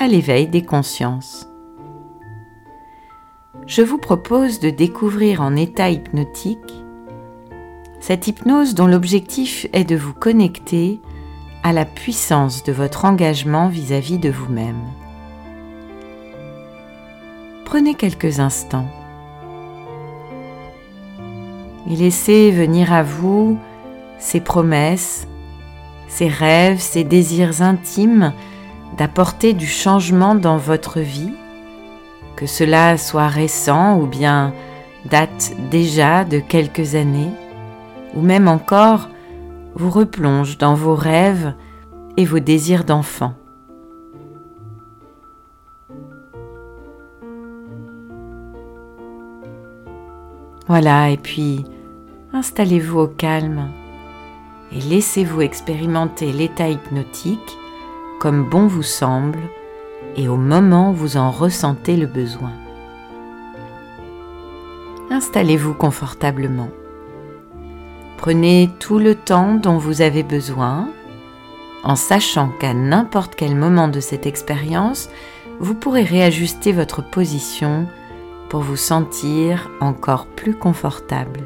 à l'éveil des consciences. Je vous propose de découvrir en état hypnotique cette hypnose dont l'objectif est de vous connecter à la puissance de votre engagement vis-à-vis de vous-même. Prenez quelques instants et laissez venir à vous ces promesses, ces rêves, ces désirs intimes d'apporter du changement dans votre vie, que cela soit récent ou bien date déjà de quelques années, ou même encore vous replonge dans vos rêves et vos désirs d'enfant. Voilà, et puis installez-vous au calme et laissez-vous expérimenter l'état hypnotique comme bon vous semble et au moment où vous en ressentez le besoin. Installez-vous confortablement. Prenez tout le temps dont vous avez besoin en sachant qu'à n'importe quel moment de cette expérience, vous pourrez réajuster votre position pour vous sentir encore plus confortable.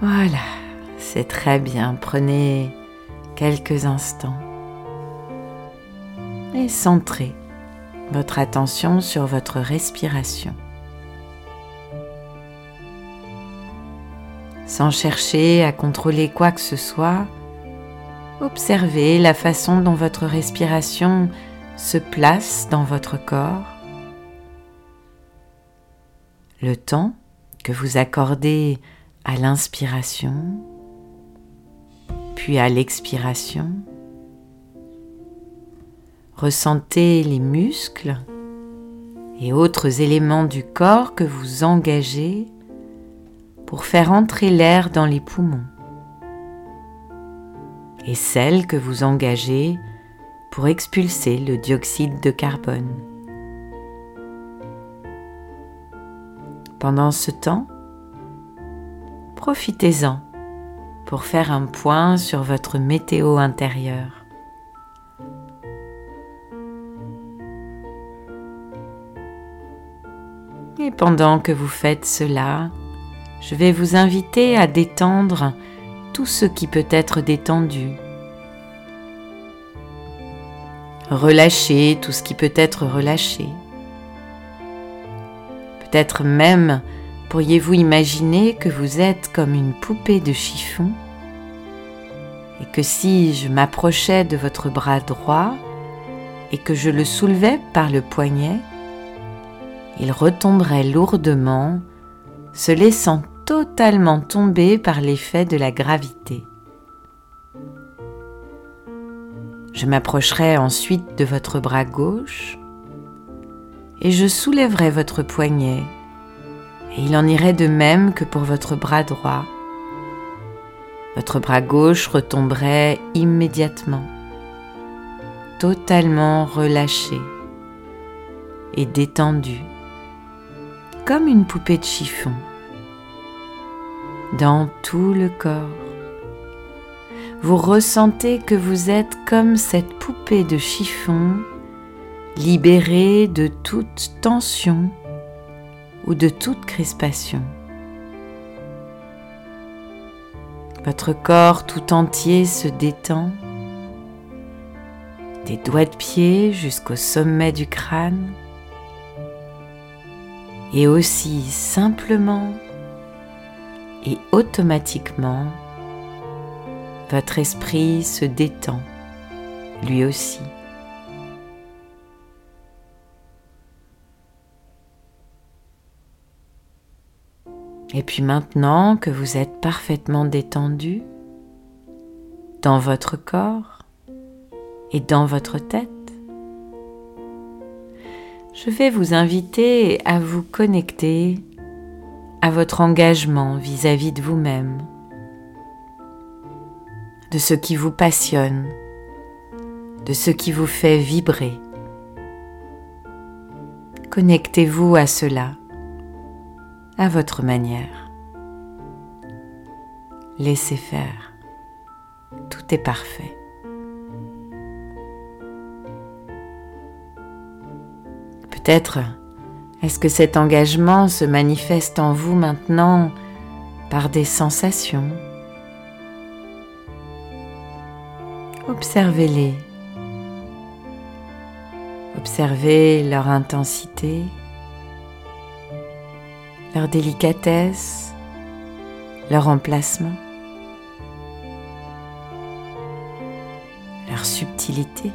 Voilà. C'est très bien, prenez quelques instants et centrez votre attention sur votre respiration. Sans chercher à contrôler quoi que ce soit, observez la façon dont votre respiration se place dans votre corps, le temps que vous accordez à l'inspiration puis à l'expiration. Ressentez les muscles et autres éléments du corps que vous engagez pour faire entrer l'air dans les poumons et celles que vous engagez pour expulser le dioxyde de carbone. Pendant ce temps, profitez-en pour faire un point sur votre météo intérieure. Et pendant que vous faites cela, je vais vous inviter à détendre tout ce qui peut être détendu. Relâchez tout ce qui peut être relâché. Peut-être même Pourriez-vous imaginer que vous êtes comme une poupée de chiffon et que si je m'approchais de votre bras droit et que je le soulevais par le poignet, il retomberait lourdement, se laissant totalement tomber par l'effet de la gravité. Je m'approcherai ensuite de votre bras gauche et je soulèverai votre poignet et il en irait de même que pour votre bras droit. Votre bras gauche retomberait immédiatement, totalement relâché et détendu, comme une poupée de chiffon, dans tout le corps. Vous ressentez que vous êtes comme cette poupée de chiffon libérée de toute tension ou de toute crispation. Votre corps tout entier se détend, des doigts de pied jusqu'au sommet du crâne, et aussi simplement et automatiquement, votre esprit se détend lui aussi. Et puis maintenant que vous êtes parfaitement détendu dans votre corps, et dans votre tête, je vais vous inviter à vous connecter à votre engagement vis-à-vis de vous-même, de ce qui vous passionne, de ce qui vous fait vibrer. Connectez-vous à cela, à votre manière. Laissez faire. Tout est parfait. Peut-être est-ce que cet engagement se manifeste en vous maintenant par des sensations Observez-les. Observez leur intensité, délicatesse, leur emplacement, leur subtilité.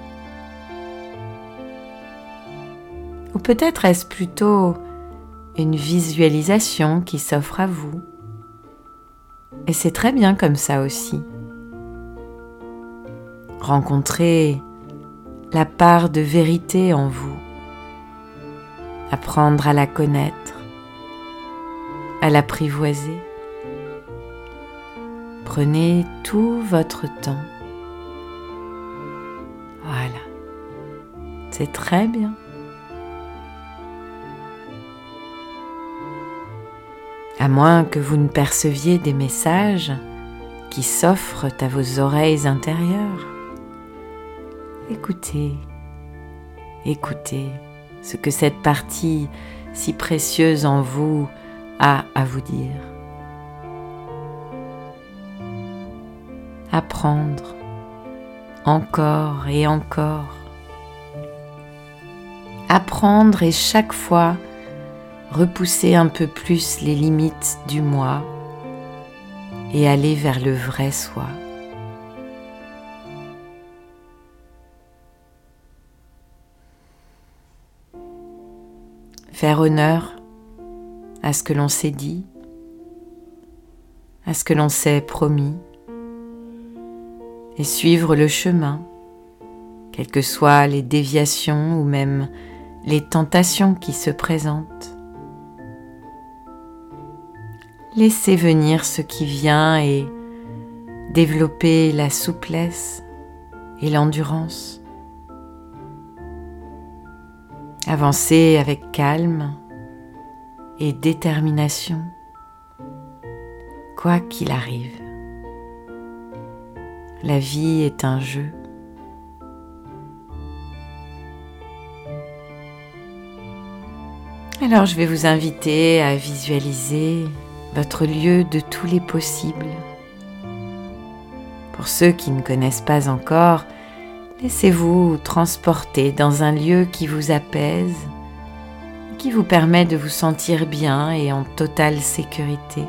Ou peut-être est-ce plutôt une visualisation qui s'offre à vous. Et c'est très bien comme ça aussi. Rencontrer la part de vérité en vous. Apprendre à la connaître, à l'apprivoiser. Prenez tout votre temps. Voilà. C'est très bien. à moins que vous ne perceviez des messages qui s'offrent à vos oreilles intérieures. Écoutez, écoutez ce que cette partie si précieuse en vous à vous dire. Apprendre encore et encore. Apprendre et chaque fois repousser un peu plus les limites du moi et aller vers le vrai soi. Faire honneur à ce que l'on s'est dit, à ce que l'on s'est promis, et suivre le chemin, quelles que soient les déviations ou même les tentations qui se présentent. Laissez venir ce qui vient et développez la souplesse et l'endurance. Avancez avec calme et détermination, quoi qu'il arrive. La vie est un jeu. Alors je vais vous inviter à visualiser votre lieu de tous les possibles. Pour ceux qui ne connaissent pas encore, laissez-vous transporter dans un lieu qui vous apaise, qui vous permet de vous sentir bien et en totale sécurité.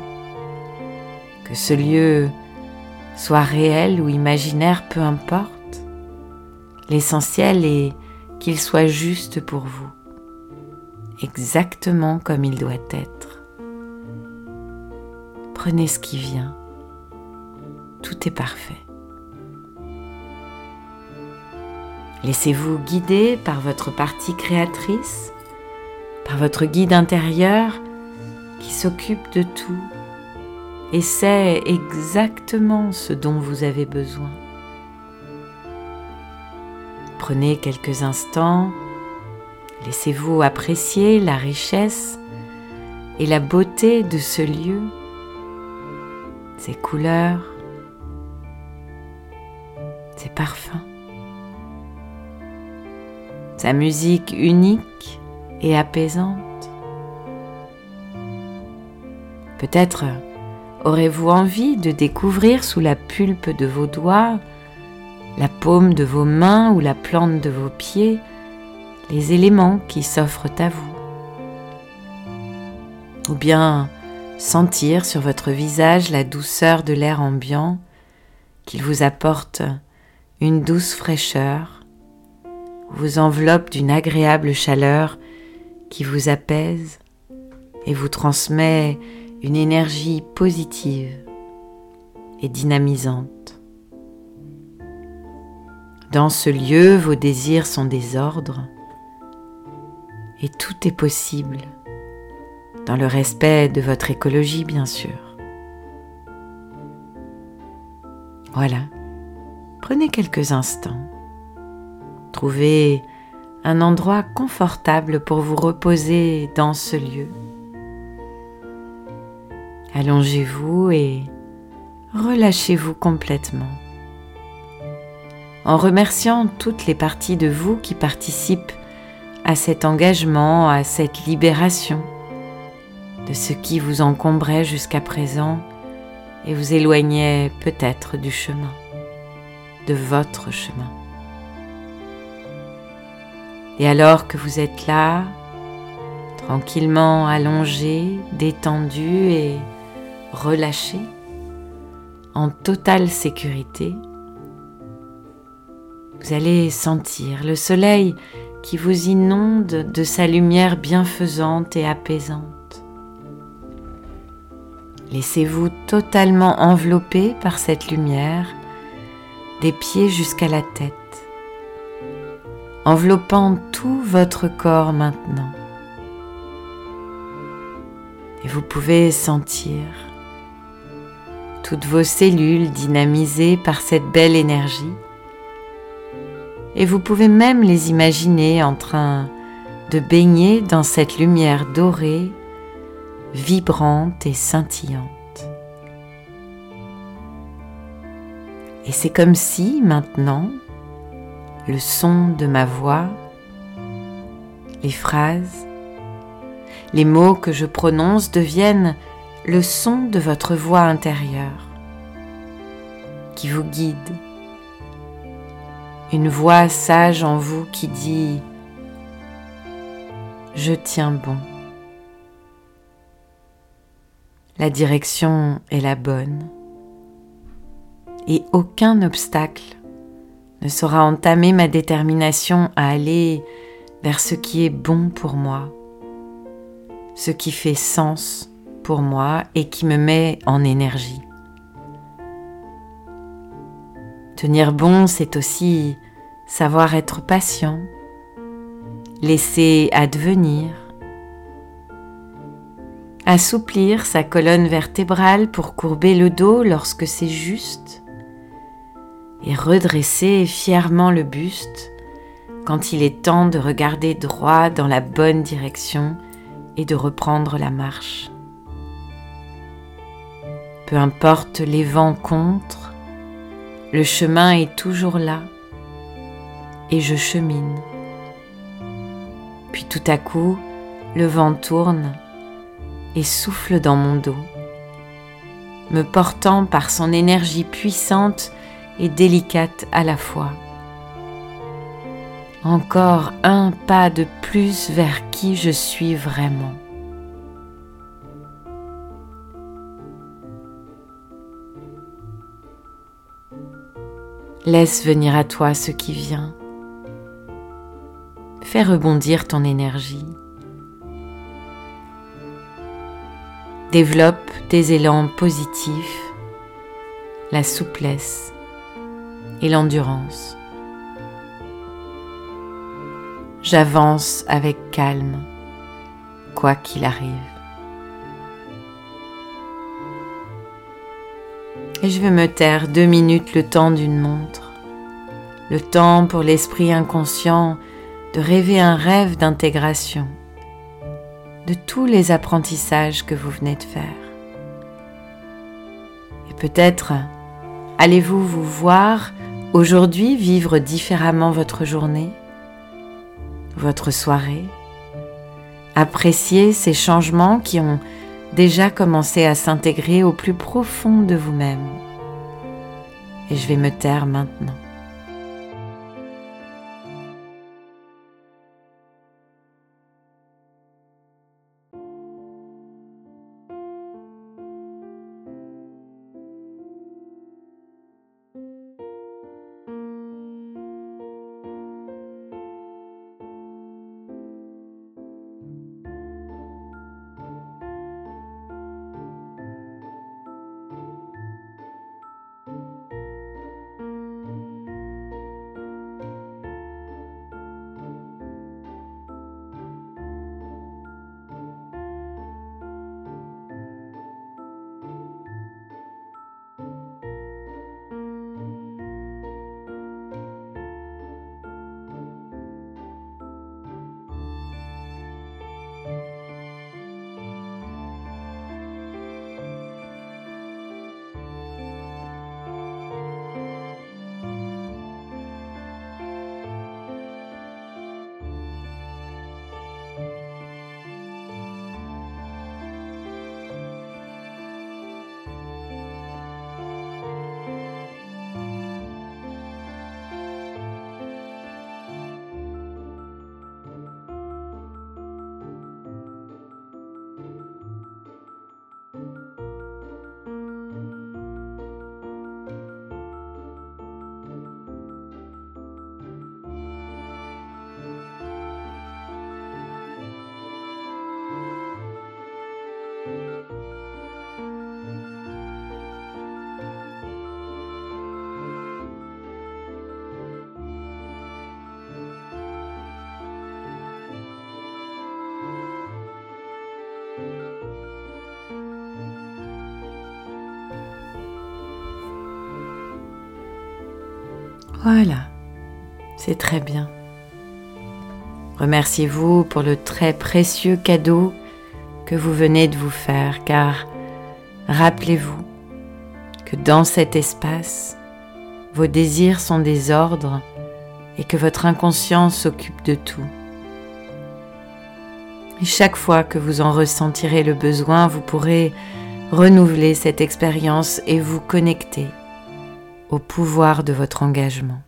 Que ce lieu soit réel ou imaginaire, peu importe. L'essentiel est qu'il soit juste pour vous, exactement comme il doit être. Prenez ce qui vient. Tout est parfait. Laissez-vous guider par votre partie créatrice, par votre guide intérieur qui s'occupe de tout et sait exactement ce dont vous avez besoin. Prenez quelques instants, laissez-vous apprécier la richesse et la beauté de ce lieu ses couleurs, ses parfums, sa musique unique et apaisante. Peut-être aurez-vous envie de découvrir sous la pulpe de vos doigts, la paume de vos mains ou la plante de vos pieds les éléments qui s'offrent à vous. Ou bien sentir sur votre visage la douceur de l'air ambiant, qu'il vous apporte une douce fraîcheur, vous enveloppe d'une agréable chaleur qui vous apaise et vous transmet une énergie positive et dynamisante. Dans ce lieu, vos désirs sont des ordres et tout est possible, dans le respect de votre écologie bien sûr. Voilà, prenez quelques instants, trouvez un endroit confortable pour vous reposer dans ce lieu. Allongez-vous et relâchez-vous complètement. En remerciant toutes les parties de vous qui participent à cet engagement, à cette libération de ce qui vous encombrait jusqu'à présent et vous éloignait peut-être du chemin, de votre chemin. Et alors que vous êtes là, tranquillement allongé, détendu et relâché, en totale sécurité, vous allez sentir le soleil qui vous inonde de sa lumière bienfaisante et apaisante. Laissez-vous totalement envelopper par cette lumière, des pieds jusqu'à la tête, enveloppant tout votre corps maintenant. Et vous pouvez sentir toutes vos cellules dynamisées par cette belle énergie. Et vous pouvez même les imaginer en train de baigner dans cette lumière dorée, vibrante et scintillante. Et c'est comme si maintenant, le son de ma voix, les phrases, les mots que je prononce deviennent le son de votre voix intérieure qui vous guide. Une voix sage en vous qui dit ⁇ Je tiens bon ⁇ La direction est la bonne et aucun obstacle saura entamer ma détermination à aller vers ce qui est bon pour moi, ce qui fait sens pour moi et qui me met en énergie. Tenir bon, c'est aussi savoir être patient, laisser advenir, assouplir sa colonne vertébrale pour courber le dos lorsque c'est juste, et redresser fièrement le buste quand il est temps de regarder droit dans la bonne direction et de reprendre la marche. Peu importe les vents contre, le chemin est toujours là et je chemine. Puis tout à coup, le vent tourne et souffle dans mon dos, me portant par son énergie puissante et délicate à la fois. Encore un pas de plus vers qui je suis vraiment. Laisse venir à toi ce qui vient. Fais rebondir ton énergie. Développe des élans positifs, la souplesse et l'endurance. J'avance avec calme, quoi qu'il arrive. Et je vais me taire deux minutes le temps d'une montre, le temps pour l'esprit inconscient de rêver un rêve d'intégration de tous les apprentissages que vous venez de faire. Et peut-être allez-vous vous voir aujourd'hui vivre différemment votre journée, votre soirée, apprécier ces changements qui ont déjà commencé à s'intégrer au plus profond de vous-même. Et je vais me taire maintenant. Voilà, c'est très bien. Remerciez-vous pour le très précieux cadeau que vous venez de vous faire, car rappelez-vous que dans cet espace, vos désirs sont des ordres et que votre inconscient s'occupe de tout. Et chaque fois que vous en ressentirez le besoin, vous pourrez renouveler cette expérience et vous connecter au pouvoir de votre engagement.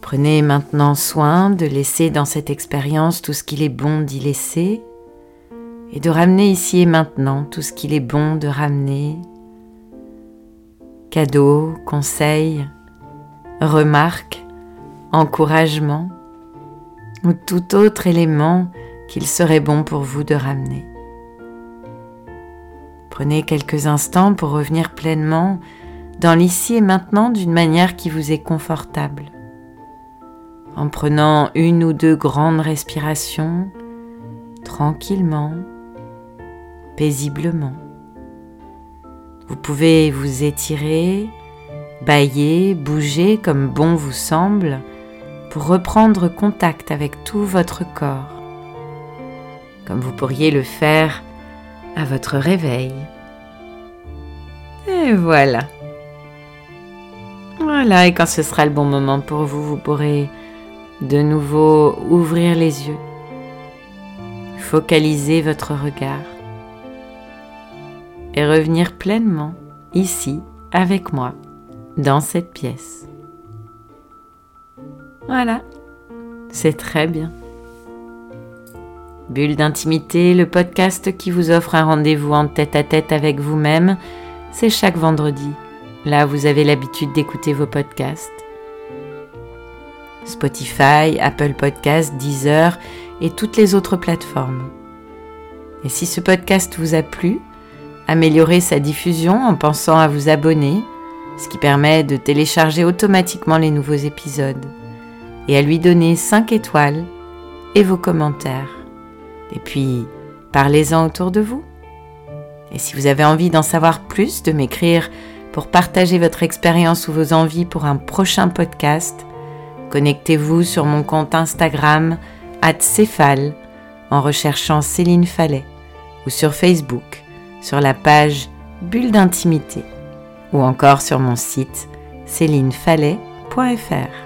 Prenez maintenant soin de laisser dans cette expérience tout ce qu'il est bon d'y laisser et de ramener ici et maintenant tout ce qu'il est bon de ramener. Cadeaux, conseils, remarques, encouragements ou tout autre élément qu'il serait bon pour vous de ramener. Prenez quelques instants pour revenir pleinement dans l'ici et maintenant d'une manière qui vous est confortable. En prenant une ou deux grandes respirations, tranquillement, paisiblement. Vous pouvez vous étirer, bailler, bouger comme bon vous semble pour reprendre contact avec tout votre corps, comme vous pourriez le faire à votre réveil. Et voilà. Voilà, et quand ce sera le bon moment pour vous, vous pourrez de nouveau ouvrir les yeux, focaliser votre regard et revenir pleinement ici avec moi dans cette pièce. Voilà, c'est très bien. Bulle d'intimité, le podcast qui vous offre un rendez-vous en tête à tête avec vous-même, c'est chaque vendredi. Là, vous avez l'habitude d'écouter vos podcasts. Spotify, Apple Podcasts, Deezer et toutes les autres plateformes. Et si ce podcast vous a plu, améliorez sa diffusion en pensant à vous abonner, ce qui permet de télécharger automatiquement les nouveaux épisodes, et à lui donner 5 étoiles et vos commentaires. Et puis, parlez-en autour de vous. Et si vous avez envie d'en savoir plus, de m'écrire pour partager votre expérience ou vos envies pour un prochain podcast, connectez-vous sur mon compte Instagram @céphale en recherchant Céline Fallet ou sur Facebook sur la page Bulle d'intimité ou encore sur mon site célinefallet.fr.